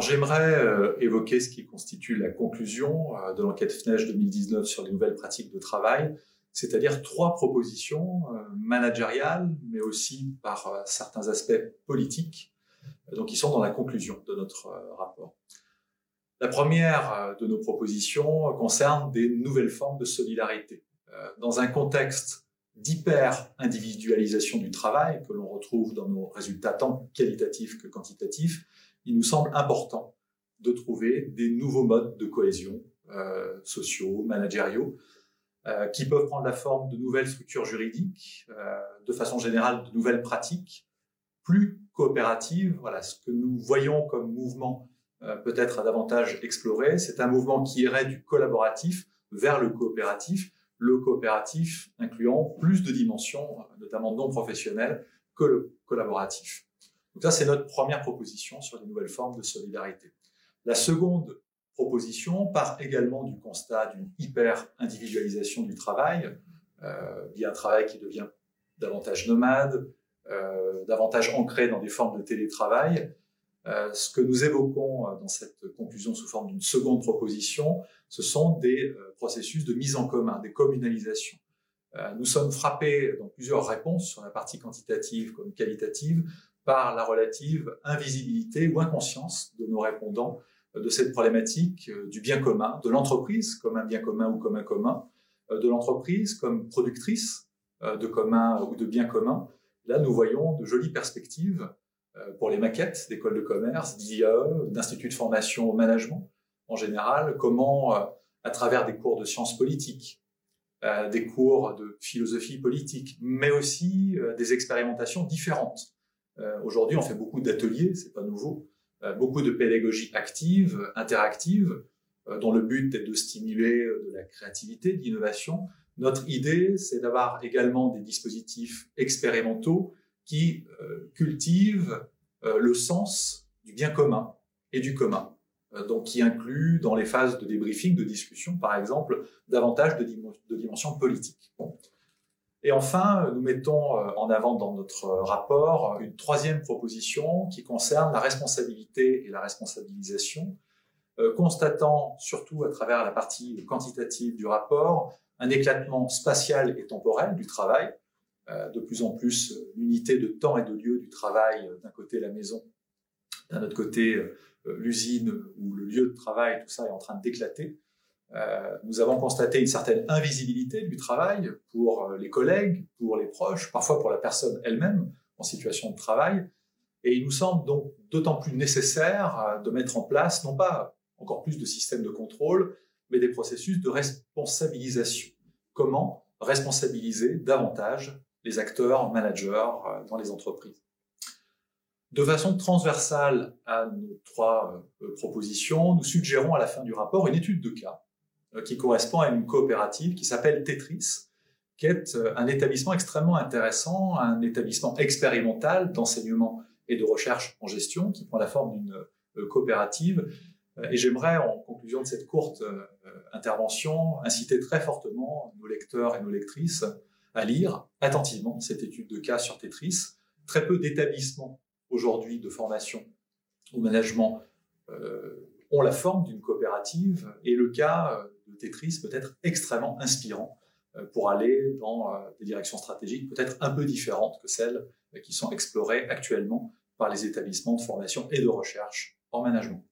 j'aimerais euh, évoquer ce qui constitue la conclusion euh, de l'enquête FNEJ 2019 sur les nouvelles pratiques de travail, c'est-à-dire trois propositions euh, managériales, mais aussi par certains aspects politiques, donc qui sont dans la conclusion de notre rapport. La première de nos propositions concerne des nouvelles formes de solidarité. Dans un contexte d'hyper-individualisation du travail que l'on retrouve dans nos résultats tant qualitatifs que quantitatifs, il nous semble important de trouver des nouveaux modes de cohésion euh, sociaux, managériaux, euh, qui peuvent prendre la forme de nouvelles structures juridiques, euh, de façon générale de nouvelles pratiques, plus coopératives. Voilà, ce que nous voyons comme mouvement euh, peut-être à davantage explorer, c'est un mouvement qui irait du collaboratif vers le coopératif, le coopératif incluant plus de dimensions, notamment non professionnelles, que le collaboratif. Donc ça, c'est notre première proposition sur les nouvelles formes de solidarité. La seconde proposition part également du constat d'une hyper-individualisation du travail, euh, via un travail qui devient davantage nomade, euh, davantage ancré dans des formes de télétravail. Euh, ce que nous évoquons dans cette conclusion sous forme d'une seconde proposition, ce sont des processus de mise en commun, des communalisations. Nous sommes frappés dans plusieurs réponses sur la partie quantitative comme qualitative par la relative invisibilité ou inconscience de nos répondants euh, de cette problématique euh, du bien commun, de l'entreprise comme un bien commun ou comme un commun, euh, de l'entreprise comme productrice de commun ou de bien commun. Là, nous voyons de jolies perspectives pour les maquettes d'écoles de commerce, d'IE, d'instituts de formation au management en général, comment, à travers des cours de sciences politiques, des cours de philosophie politique, mais aussi des expérimentations différentes aujourd'hui, on fait beaucoup d'ateliers, c'est pas nouveau, euh, beaucoup de pédagogie active, interactive, euh, dont le but est de stimuler de la créativité, de l'innovation. Notre idée, c'est d'avoir également des dispositifs expérimentaux qui cultivent le sens du bien commun et du commun. donc, qui inclut dans les phases de débriefing, de discussion, par exemple, davantage de, de dimensions politiques. Et enfin, nous mettons euh, en avant dans notre euh, rapport une troisième proposition qui concerne la responsabilité et la responsabilisation, euh, constatant surtout à travers la partie quantitative du rapport un éclatement spatial et temporel du travail, de plus en plus l'unité de temps et de lieu du travail, d'un côté la maison, d'un autre côté l'usine ou le lieu de travail, tout ça est en train d'éclater. Euh, nous avons constaté une certaine invisibilité du travail pour euh, les collègues, pour les proches, parfois pour la personne elle-même en situation de travail. Et il nous semble donc d'autant plus nécessaire euh, de mettre en place, non pas encore plus de systèmes de contrôle, mais des processus de responsabilisation. Comment responsabiliser davantage les acteurs, managers dans les entreprises? De façon transversale à nos trois propositions, nous suggérons à la fin du rapport une étude de cas qui correspond à une coopérative qui s'appelle Tetris, qui est euh, un établissement extrêmement intéressant, un établissement expérimental d'enseignement et de recherche en gestion qui prend la forme d'une euh, coopérative. Et j'aimerais, en conclusion de cette courte intervention, inciter très fortement nos lecteurs et nos lectrices à lire attentivement cette étude de cas sur Tetris. Très peu d'établissements aujourd'hui de formation ou management ont la forme d'une coopérative et le cas Peut être extrêmement inspirant euh, pour aller dans euh, des directions stratégiques peut-être un peu différentes que celles euh, qui sont explorées actuellement par les établissements de formation et de recherche en management.